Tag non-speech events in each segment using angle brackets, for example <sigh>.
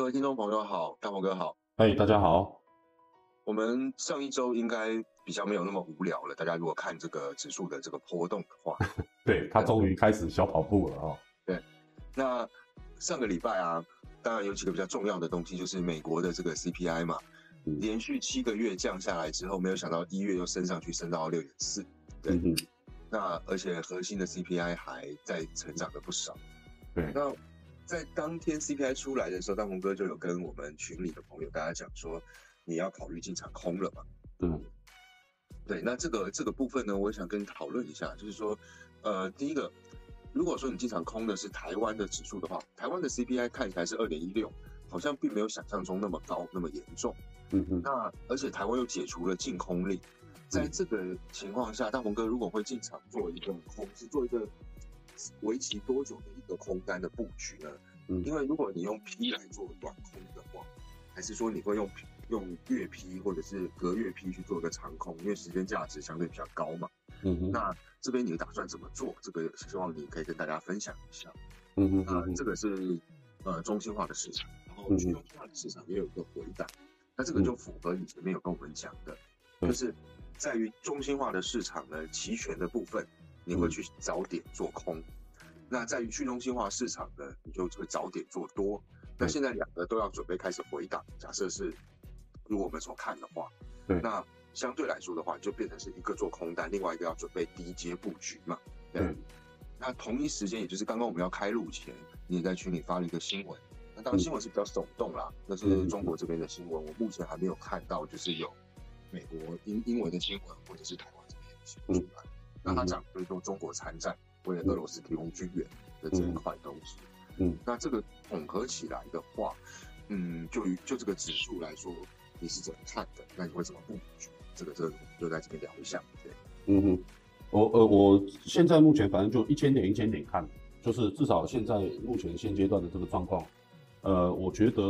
各位听众朋友好，大鹏哥好。嗨，大家好。我们上一周应该比较没有那么无聊了。大家如果看这个指数的这个波动的话，<laughs> 对，它终于开始小跑步了哦。<laughs> 对，那上个礼拜啊，当然有几个比较重要的东西，就是美国的这个 CPI 嘛，连续七个月降下来之后，没有想到一月又升上去，升到六点四。对，那而且核心的 CPI 还在成长的不少。对，那。在当天 CPI 出来的时候，大鹏哥就有跟我们群里的朋友大家讲说，你要考虑进场空了嘛？嗯，对。那这个这个部分呢，我也想跟你讨论一下，就是说，呃，第一个，如果说你进场空的是台湾的指数的话，台湾的 CPI 看起来是二点一六，好像并没有想象中那么高，那么严重。嗯嗯。那而且台湾又解除了禁空令，在这个情况下，大鹏哥如果会进场做一个空，是做一个。为期多久的一个空单的布局呢？嗯，因为如果你用 P 来做短空的话，还是说你会用用月 P 或者是隔月 P 去做一个长空，因为时间价值相对比较高嘛。嗯，那这边你打算怎么做？这个希望你可以跟大家分享一下。嗯嗯，那，这个是呃中心化的市场，然后去中心化的市场也有一个回档，那这个就符合你前面有跟我们讲的，就是在于中心化的市场呢，期权的部分。你会去早点做空，那在于去中心化市场呢，你就会早点做多。那现在两个都要准备开始回档，假设是如果我们所看的话，对，那相对来说的话，就变成是一个做空单，另外一个要准备低阶布局嘛。对。那同一时间，也就是刚刚我们要开录前，你也在群里发了一个新闻。那当然新闻是比较耸动啦，那是中国这边的新闻，我目前还没有看到，就是有美国英英文的新闻或者是台湾这边的新闻出来。那他讲就是说中国参战，为了俄罗斯提供军援的这一块东西。嗯，那这个统合起来的话，嗯，就就这个指数来说，你是怎么看的？那你会怎么布局？这个这个就在这边聊一下。对，嗯哼，我呃我现在目前反正就一千点一千点看，就是至少现在目前现阶段的这个状况，呃，我觉得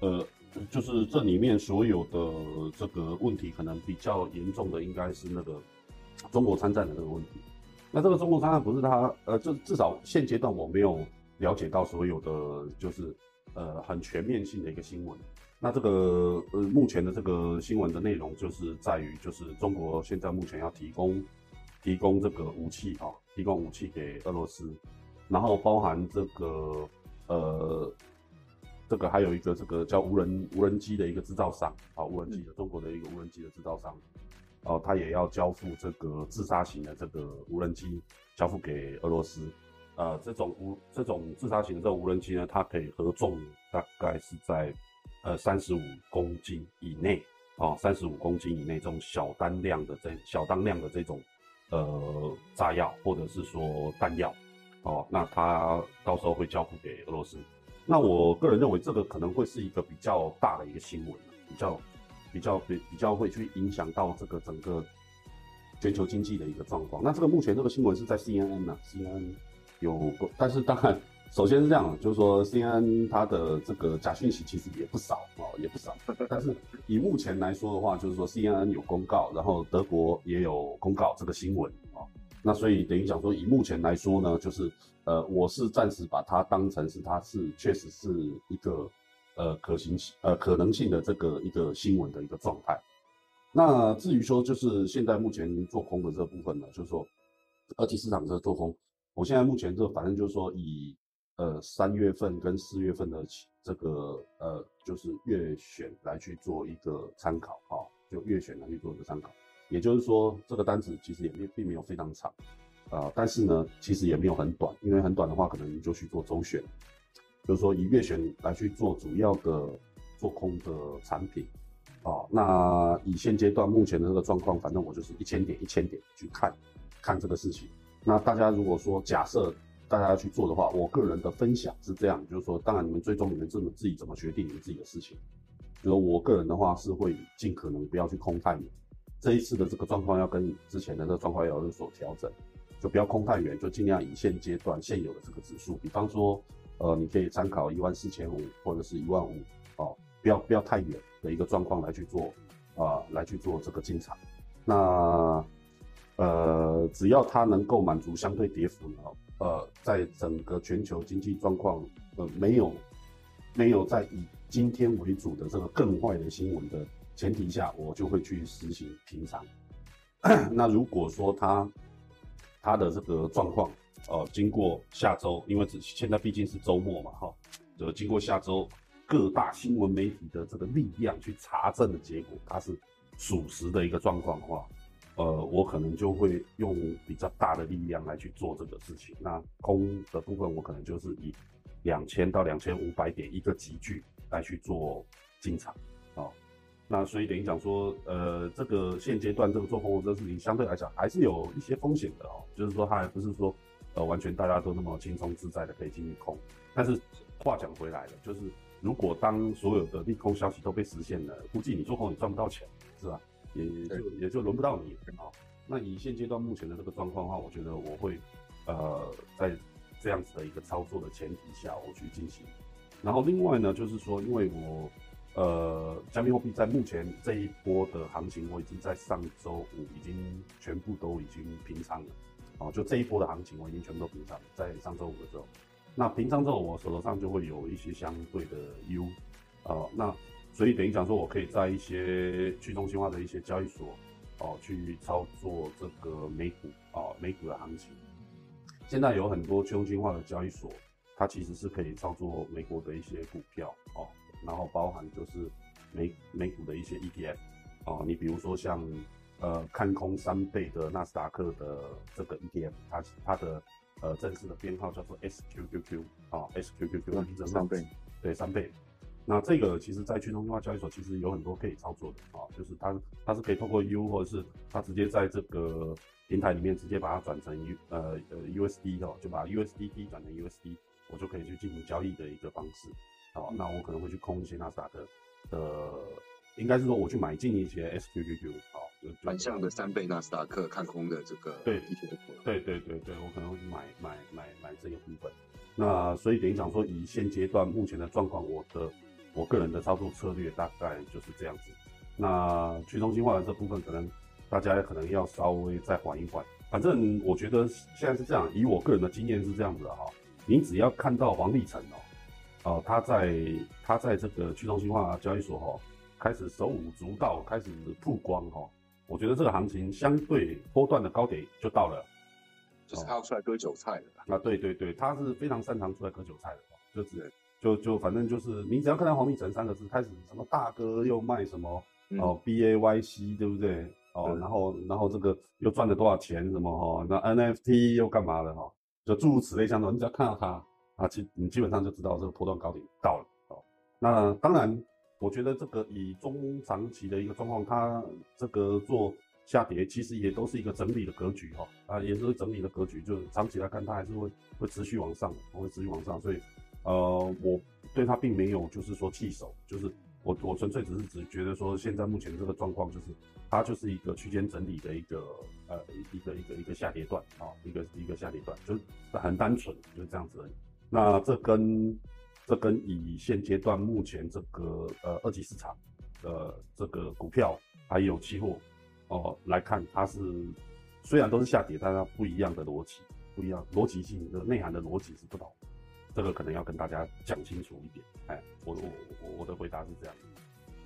呃就是这里面所有的这个问题可能比较严重的应该是那个。中国参战的这个问题，那这个中国参战不是他，呃，就至少现阶段我没有了解到所有的，就是呃很全面性的一个新闻。那这个呃目前的这个新闻的内容就是在于，就是中国现在目前要提供提供这个武器啊，提供武器给俄罗斯，然后包含这个呃这个还有一个这个叫无人无人机的一个制造商啊，无人机的中国的一个无人机的制造商。哦，他也要交付这个自杀型的这个无人机，交付给俄罗斯。呃，这种无这种自杀型的这种无人机呢，它可以合重大概是在呃三十五公斤以内哦，三十五公斤以内这种小单量的这小当量的这种呃炸药或者是说弹药哦，那它到时候会交付给俄罗斯。那我个人认为这个可能会是一个比较大的一个新闻，比较。比较比比较会去影响到这个整个全球经济的一个状况。那这个目前这个新闻是在 CNN 呢，CNN 有，但是当然，首先是这样，就是说 CNN 它的这个假讯息其实也不少哦，也不少。但是以目前来说的话，就是说 CNN 有公告，然后德国也有公告这个新闻啊。那所以等于讲说，以目前来说呢，就是呃，我是暂时把它当成是它是确实是一个。呃，可行性呃可能性的这个一个新闻的一个状态。那至于说，就是现在目前做空的这部分呢，就是说二级市场这做空，我现在目前这反正就是说以呃三月份跟四月份的这个呃就是月选来去做一个参考啊，就月选来去做一个参考。也就是说，这个单子其实也并并没有非常长啊，但是呢，其实也没有很短，因为很短的话，可能你就去做周选。就是说，以月选来去做主要的做空的产品，啊，那以现阶段目前的这个状况，反正我就是一千点一千点去看，看这个事情。那大家如果说假设大家要去做的话，我个人的分享是这样，就是说，当然你们最终你们自自己怎么决定你们自己的事情。就是我个人的话是会尽可能不要去空太远，这一次的这个状况要跟之前的这个状况要有所调整，就不要空太远，就尽量以现阶段现有的这个指数，比方说。呃，你可以参考一万四千五或者是一万五，哦，不要不要太远的一个状况来去做，啊，来去做这个进场。那呃，只要它能够满足相对跌幅呢，呃，在整个全球经济状况呃没有没有在以今天为主的这个更坏的新闻的前提下，我就会去实行平仓。<coughs> 那如果说它它的这个状况，呃，经过下周，因为只现在毕竟是周末嘛，哈，就经过下周各大新闻媒体的这个力量去查证的结果，它是属实的一个状况的话，呃，我可能就会用比较大的力量来去做这个事情。那空的部分，我可能就是以两千到两千五百点一个集聚来去做进场，哦。那所以等于讲说，呃，这个现阶段这个做空这个事情相对来讲还是有一些风险的哦，就是说它还不是说，呃，完全大家都那么轻松自在的可以进去空。但是话讲回来了，就是如果当所有的利空消息都被实现了，估计你做空你赚不到钱，是吧？也就也就轮不到你啊。那以现阶段目前的这个状况的话，我觉得我会，呃，在这样子的一个操作的前提下，我去进行。然后另外呢，就是说，因为我。呃，加密货币在目前这一波的行情，我已经在上周五已经全部都已经平仓了。哦，就这一波的行情，我已经全部都平仓，在上周五的时候。那平仓之后，我手头上就会有一些相对的 U，哦，那所以等于讲说，我可以在一些去中心化的一些交易所，哦，去操作这个美股，哦，美股的行情。现在有很多去中心化的交易所，它其实是可以操作美国的一些股票，哦。然后包含就是美美股的一些 ETF，哦，你比如说像呃看空三倍的纳斯达克的这个 ETF，它它的呃正式的编号叫做 SQQQ 啊，SQQQ 三倍，对三倍。那这个其实在去中心化交易所其实有很多可以操作的啊，就是它它是可以透过 U 或者是它直接在这个平台里面直接把它转成 U 呃呃 USD 哦，就把 USDT 转成 USD，我就可以去进行交易的一个方式。好，那我可能会去空一些纳斯达克的，应该是说我去买进一些 SQQQ，好，反向的三倍纳斯达克看空的这个对，对对对对，我可能会去买买买买这个部分。那所以等于讲说，以现阶段目前的状况，我的我个人的操作策略大概就是这样子。那去中心化的这部分，可能大家可能要稍微再缓一缓。反正我觉得现在是这样，以我个人的经验是这样子的哈，你只要看到黄立成哦。哦，他在他在这个去中心化交易所哈，开始手舞足蹈，开始曝光哈。我觉得这个行情相对波段的高点就到了，就是他要出来割韭菜的。啊，对对对，他是非常擅长出来割韭菜的，就是就就反正就是你只要看到黄立成三个字，开始什么大哥又卖什么哦，B A Y C 对不对？哦，然后然后这个又赚了多少钱什么哈？那 N F T 又干嘛的哈？就诸如此类相同，你只要看到他。啊，基你基本上就知道这个波段高点到了哦。那当然，我觉得这个以中长期的一个状况，它这个做下跌，其实也都是一个整理的格局哈。啊，也是整理的格局，就是长期来看，它还是会会持续往上，会持续往上。所以，呃，我对它并没有就是说弃守，就是我我纯粹只是只觉得说，现在目前这个状况就是它就是一个区间整理的一个呃一个一个一个下跌段啊，一个一个下跌段，就是很单纯就是这样子而已。那这跟这跟以现阶段目前这个呃二级市场的这个股票还有期货哦来看，它是虽然都是下跌，但它不一样的逻辑，不一样逻辑性的内涵的逻辑是不同，这个可能要跟大家讲清楚一点。哎，我我我我的回答是这样。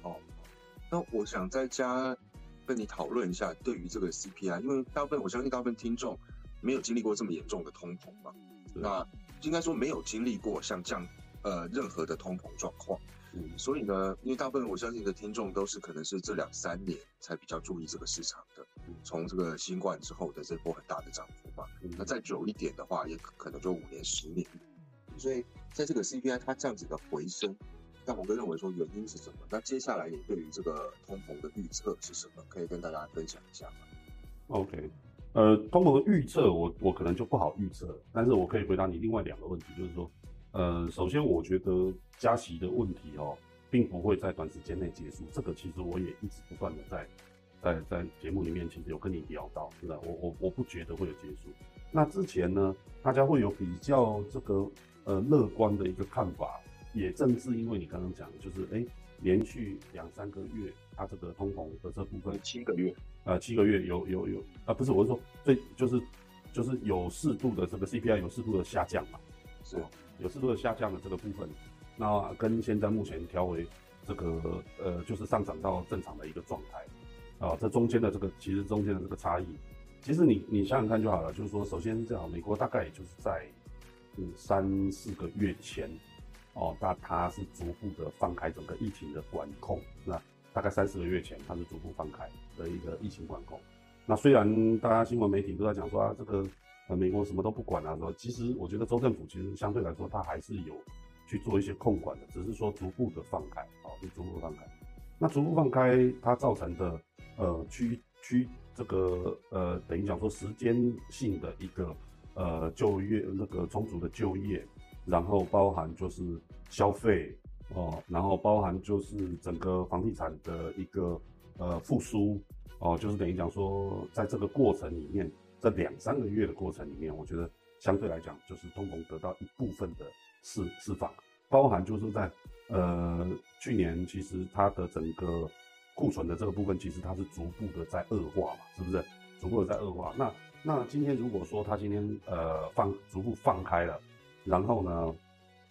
哦，那我想在家跟你讨论一下，对于这个 CPI，因为大部分我相信大部分听众没有经历过这么严重的通膨嘛，那。应该说没有经历过像这样呃任何的通膨状况，嗯，所以呢，因为大部分我相信的听众都是可能是这两三年才比较注意这个市场的，从这个新冠之后的这波很大的涨幅嘛，那再久一点的话，也可能就五年十年。所以在这个 CPI 它这样子的回升，那我哥认为说原因是什么？那接下来你对于这个通膨的预测是什么？可以跟大家分享一下吗？OK。呃，通膨的预测，我我可能就不好预测，但是我可以回答你另外两个问题，就是说，呃，首先我觉得加息的问题哦，并不会在短时间内结束，这个其实我也一直不断的在在在节目里面其实有跟你聊到，是的？我我我不觉得会有结束。那之前呢，大家会有比较这个呃乐观的一个看法，也正是因为你刚刚讲，就是哎，连续两三个月，它这个通膨的这部分七个月。呃，七个月有有有啊，不是，我是说最就是就是有适度的这个 CPI 有适度的下降嘛，是，有适度的下降的这个部分，那跟现在目前调回这个呃，就是上涨到正常的一个状态。啊，这中间的这个其实中间的这个差异，其实你你想想看就好了，就是说首先是这样，美国大概也就是在嗯三四个月前哦，那它是逐步的放开整个疫情的管控，那大概三四个月前它是逐步放开的一个疫情管控。那虽然大家新闻媒体都在讲说啊，这个呃美国什么都不管啊，说其实我觉得州政府其实相对来说它还是有去做一些控管的，只是说逐步的放开，啊，就逐步放开。那逐步放开它造成的呃区区这个呃等于讲说时间性的一个呃就业那个充足的就业，然后包含就是消费哦，然后包含就是整个房地产的一个呃复苏。哦，就是等于讲说，在这个过程里面，这两三个月的过程里面，我觉得相对来讲，就是通膨得到一部分的释释放，包含就是在呃去年，其实它的整个库存的这个部分，其实它是逐步的在恶化嘛，是不是？逐步的在恶化。那那今天如果说它今天呃放逐步放开了，然后呢，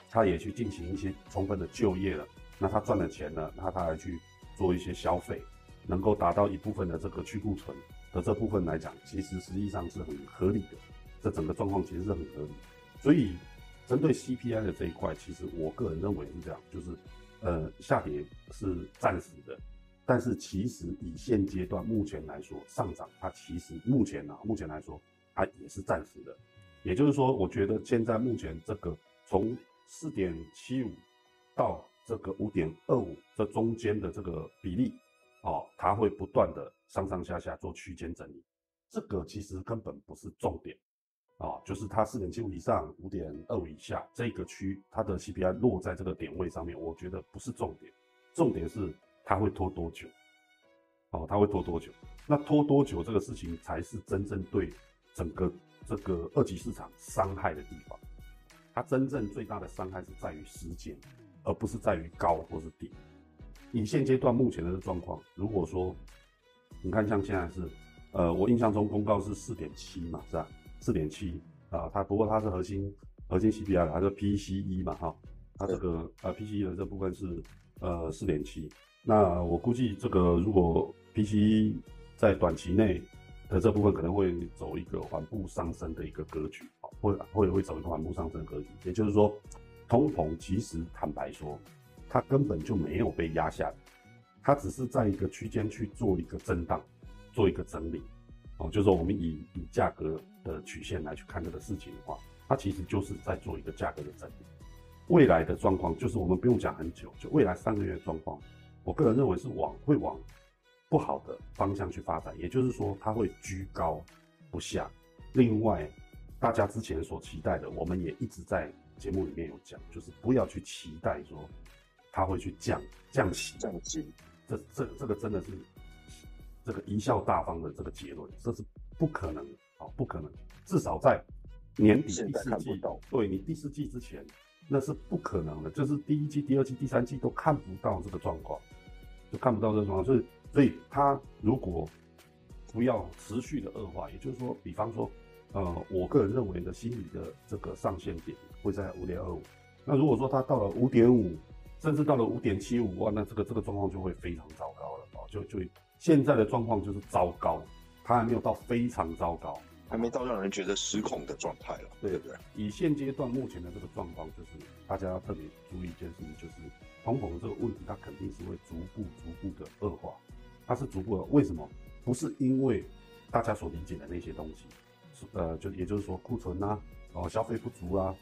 它也去进行一些充分的就业了，那它赚了钱了，那它还去做一些消费。能够达到一部分的这个去库存的这部分来讲，其实实际上是很合理的。这整个状况其实是很合理。所以针对 CPI 的这一块，其实我个人认为是这样，就是呃下跌是暂时的，但是其实以现阶段目前来说，上涨它其实目前呢，目前来说它也是暂时的。也就是说，我觉得现在目前这个从四点七五到这个五点二五这中间的这个比例。哦，它会不断的上上下下做区间整理，这个其实根本不是重点，啊，就是它四点七五以上，五点二五以下这个区，它的 CPI 落在这个点位上面，我觉得不是重点，重点是它会拖多久，哦，它会拖多久？那拖多久这个事情才是真正对整个这个二级市场伤害的地方，它真正最大的伤害是在于时间，而不是在于高或是低。以现阶段目前的状况，如果说你看像现在是，呃，我印象中公告是四点七嘛，是吧？四点七啊，它不过它是核心核心 CPI 的，它是 PCE 嘛，哈，它这个呃 PCE 的这部分是呃四点七。那我估计这个如果 PCE 在短期内的这部分可能会走一个缓步上升的一个格局，啊，会会会走一个缓步上升的格局。也就是说，通膨其实坦白说。它根本就没有被压下来，它只是在一个区间去做一个震荡，做一个整理，哦，就是说我们以以价格的曲线来去看这个事情的话，它其实就是在做一个价格的整理。未来的状况就是我们不用讲很久，就未来三个月的状况，我个人认为是往会往不好的方向去发展，也就是说它会居高不下。另外，大家之前所期待的，我们也一直在节目里面有讲，就是不要去期待说。它会去降降息，降息，这这这个真的是这个贻笑大方的这个结论，这是不可能啊，不可能，至少在年底第四季，对你第四季之前，那是不可能的，就是第一季、第二季、第三季都看不到这个状况，就看不到这个状况，所以所以他如果不要持续的恶化，也就是说，比方说，呃，我个人认为的心理的这个上限点会在五点二五，那如果说它到了五点五。甚至到了五点七五万，那这个这个状况就会非常糟糕了哦，就就现在的状况就是糟糕，它还没有到非常糟糕，还没到让人觉得失控的状态了，对不对？以现阶段目前的这个状况，就是大家要特别注意一件事情，就是通膨的这个问题，它肯定是会逐步逐步的恶化，它是逐步的。为什么？不是因为大家所理解的那些东西，呃，就也就是说库存啊，哦，消费不足啊，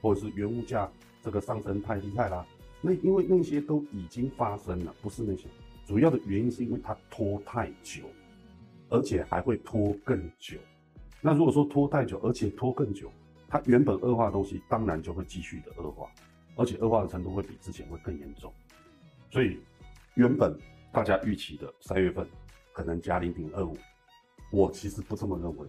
或者是原物价这个上升太厉害啦。那因为那些都已经发生了，不是那些主要的原因，是因为它拖太久，而且还会拖更久。那如果说拖太久，而且拖更久，它原本恶化的东西当然就会继续的恶化，而且恶化的程度会比之前会更严重。所以原本大家预期的三月份可能加零点二五，我其实不这么认为，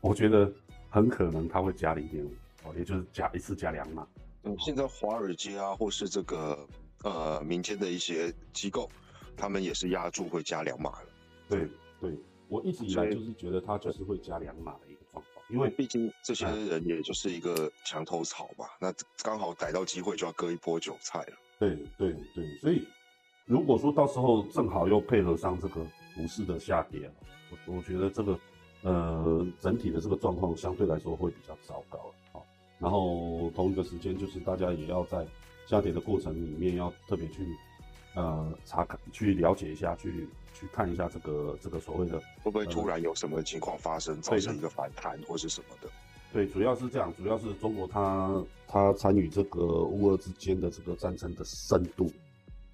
我觉得很可能它会加零点五，哦，也就是加一次加两码。嗯，现在华尔街啊，或是这个呃民间的一些机构，他们也是压住会加两码了。对对，我一直以来就是觉得它就是会加两码的一个状况。因为毕竟这些人也就是一个墙头草嘛，那刚好逮到机会就要割一波韭菜了。对对对，所以如果说到时候正好又配合上这个股市的下跌，我我觉得这个呃整体的这个状况相对来说会比较糟糕啊。然后同一个时间就是大家也要在下跌的过程里面要特别去呃查看、去了解一下、去去看一下这个这个所谓的会不会突然有什么情况发生，造成一个反弹或是什么的。对，主要是这样，主要是中国它它参与这个乌俄之间的这个战争的深度，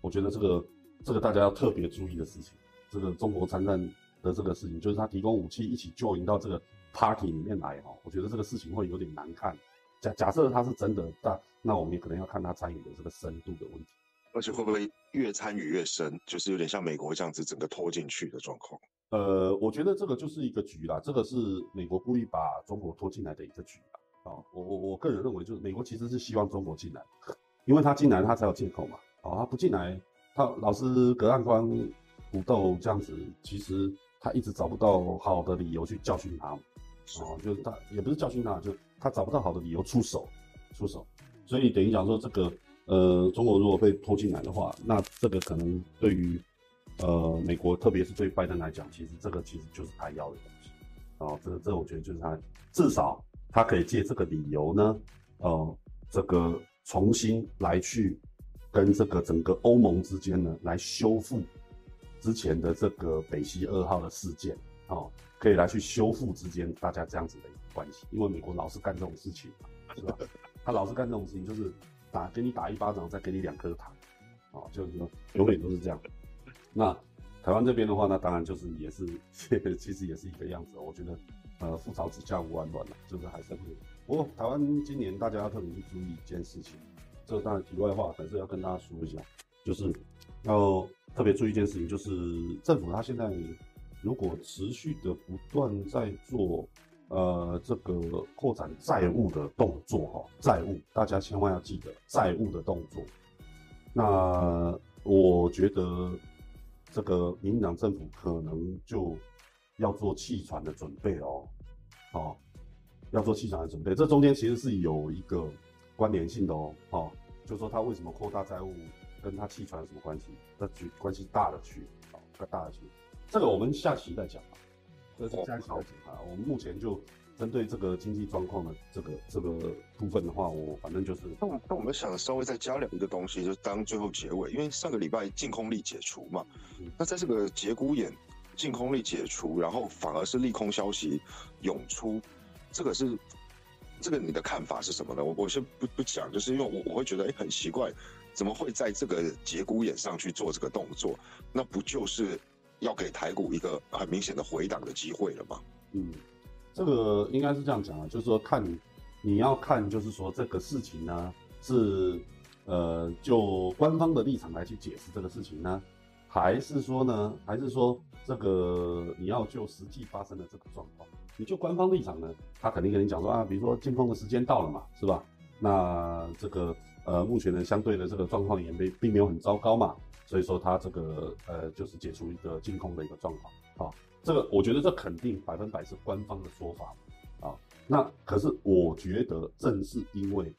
我觉得这个这个大家要特别注意的事情，这个中国参战的这个事情，就是他提供武器一起 join 到这个 party 里面来哈，我觉得这个事情会有点难看。假假设他是真的，但那我们也可能要看他参与的这个深度的问题，而且会不会越参与越深，就是有点像美国这样子整个拖进去的状况。呃，我觉得这个就是一个局啦，这个是美国故意把中国拖进来的一个局啦。啊，我我我个人认为，就是美国其实是希望中国进来，因为他进来他才有借口嘛。哦，他不进来，他老是隔岸观虎斗这样子，其实他一直找不到好的理由去教训他。哦，就是他也不是教训他，就他找不到好的理由出手，出手。所以等于讲说，这个呃，中国如果被拖进来的话，那这个可能对于。呃，美国特别是对拜登来讲，其实这个其实就是他要的东西，哦，这个这我觉得就是他至少他可以借这个理由呢，呃，这个重新来去跟这个整个欧盟之间呢来修复之前的这个北溪二号的事件，哦，可以来去修复之间大家这样子的一关系，因为美国老是干这种事情，是吧？他老是干这种事情，就是打给你打一巴掌，再给你两颗糖，哦，就是说永远都是这样。那台湾这边的话，那当然就是也是，<laughs> 其实也是一个样子。我觉得，呃，覆巢之下无完卵了，就是还是会。不过台湾今年大家要特别去注意一件事情，这当然题外话，还是要跟大家说一下，就是要特别注意一件事情，就是政府它现在如果持续的不断在做，呃，这个扩展债务的动作哈，债务大家千万要记得债务的动作。那我觉得。这个民进党政府可能就要做弃船的准备哦，哦，要做弃船的准备。这中间其实是有一个关联性的哦，哦，就说他为什么扩大债务，跟他弃船有什么关系？那局关系大了去，哦，大了去。这个我们下期再讲，这是下期再讲啊。我们目前就。针对这个经济状况的这个这个部分的话，我反正就是，那我那我们想稍微再加两个东西，就当最后结尾，因为上个礼拜净空力解除嘛，那在这个节骨眼，净空力解除，然后反而是利空消息涌出，这个是这个你的看法是什么呢？我我先不不讲，就是因为我我会觉得哎很奇怪，怎么会在这个节骨眼上去做这个动作？那不就是要给台股一个很明显的回档的机会了吗？嗯。这个应该是这样讲啊，就是说看你要看，就是说这个事情呢是呃就官方的立场来去解释这个事情呢，还是说呢，还是说这个你要就实际发生的这个状况，你就官方立场呢，他肯定跟你讲说啊，比如说进空的时间到了嘛，是吧？那这个呃目前呢相对的这个状况也没并没有很糟糕嘛，所以说它这个呃就是解除一个净空的一个状况，啊。这个我觉得这肯定百分百是官方的说法啊。那可是我觉得正是因为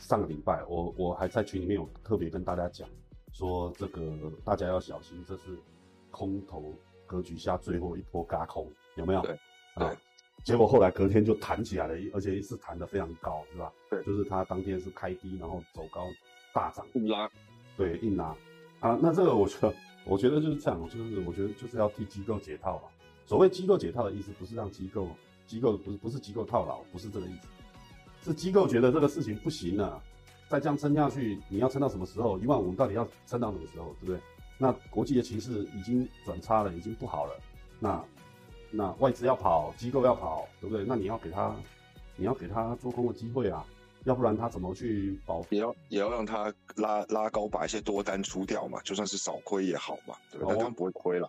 上个礼拜我我还在群里面有特别跟大家讲说这个大家要小心，这是空头格局下最后一波嘎空，有没有？对啊。结果后来隔天就弹起来了，而且一次弹得非常高，是吧？对，就是它当天是开低，然后走高大涨，硬拉，对，硬拉啊。那这个我觉得。我觉得就是这样，就是我觉得就是要替机构解套嘛。所谓机构解套的意思，不是让机构机构不是不是机构套牢，不是这个意思，是机构觉得这个事情不行了，再这样撑下去，你要撑到什么时候？一万五到底要撑到什么时候？对不对？那国际的形势已经转差了，已经不好了。那那外资要跑，机构要跑，对不对？那你要给他，你要给他做空的机会啊。要不然他怎么去保？也要也要让他拉拉高，把一些多单出掉嘛，就算是少亏也好嘛，对不对？但他不会亏了。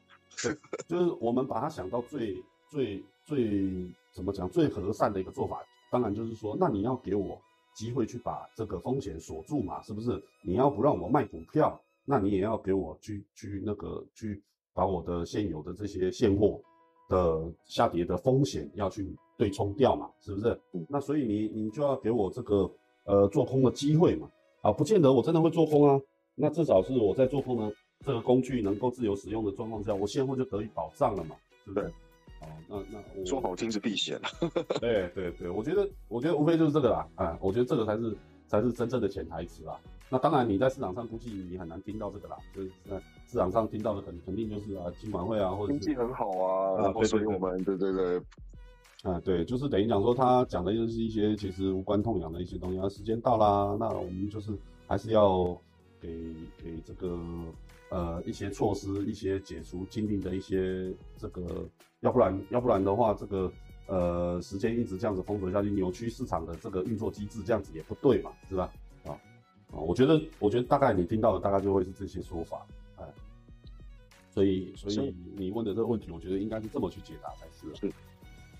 就是我们把它想到最最最怎么讲最和善的一个做法，当然就是说，那你要给我机会去把这个风险锁住嘛，是不是？你要不让我卖股票，那你也要给我去去那个去把我的现有的这些现货的下跌的风险要去对冲掉嘛，是不是？那所以你你就要给我这个呃做空的机会嘛，啊，不见得我真的会做空啊，那至少是我在做空的这个工具能够自由使用的状况下，我现货就得以保障了嘛，对不对？哦，那那我说好听是避险 <laughs> 了，对对对，我觉得我觉得无非就是这个啦，啊，我觉得这个才是才是真正的潜台词啦。那当然你在市场上估计你很难听到这个啦，就是在市场上听到的肯肯定就是啊，金管会啊，或者经济很好啊，啊，所以我们对对对，啊对，就是等于讲说他讲的就是一些其实无关痛痒的一些东西啊，时间到啦，那我们就是还是要给给这个。呃，一些措施，一些解除禁令的一些这个，要不然，要不然的话，这个呃，时间一直这样子封锁下去，扭曲市场的这个运作机制，这样子也不对嘛，是吧？啊啊，我觉得，我觉得大概你听到的大概就会是这些说法，哎，所以，所以你问的这个问题，我觉得应该是这么去解答才是。是。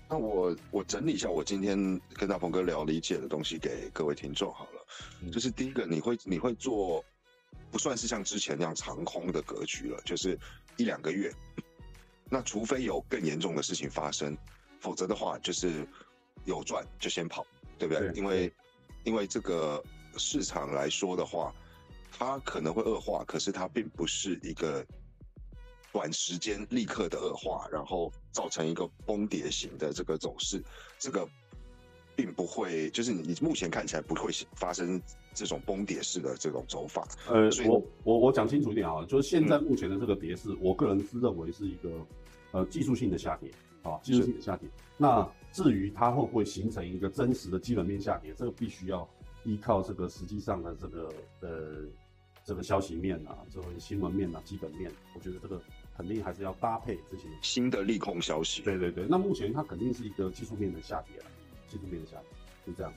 那我我整理一下，我今天跟大鹏哥聊理解的东西给各位听众好了，就是第一个，你会你会做。不算是像之前那样长空的格局了，就是一两个月。那除非有更严重的事情发生，否则的话就是有赚就先跑，对不对？因为因为这个市场来说的话，它可能会恶化，可是它并不是一个短时间立刻的恶化，然后造成一个崩跌型的这个走势，这个。并不会，就是你目前看起来不会发生这种崩跌式的这种走法。呃，我我我讲清楚一点啊，就是现在目前的这个跌势，我个人是认为是一个呃技术性的下跌啊，技术性的下跌。那至于它会不会形成一个真实的基本面下跌，这个必须要依靠这个实际上的这个呃这个消息面啊，这个新闻面啊，基本面，我觉得这个肯定还是要搭配这些新的利空消息。对对对，那目前它肯定是一个技术面的下跌了。技术面的下跌，就这样，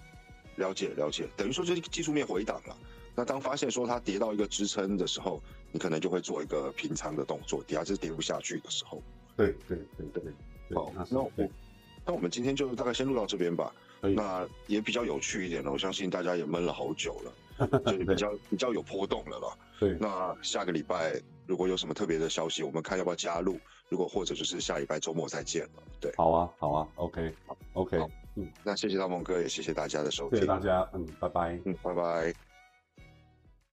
了解了解，等于说就是技术面回档了。那当发现说它跌到一个支撑的时候，你可能就会做一个平仓的动作，底下是跌不下去的时候。对对对对，好，那我那我们今天就大概先录到这边吧。那也比较有趣一点了，我相信大家也闷了好久了，<laughs> 就比较比较有波动了啦。对，那下个礼拜如果有什么特别的消息，我们看要不要加入。如果或者就是下礼拜周末再见了。对，好啊，好啊，OK，好，OK。嗯，那谢谢大梦哥，也谢谢大家的收听，谢谢大家，嗯，拜拜，嗯，拜拜。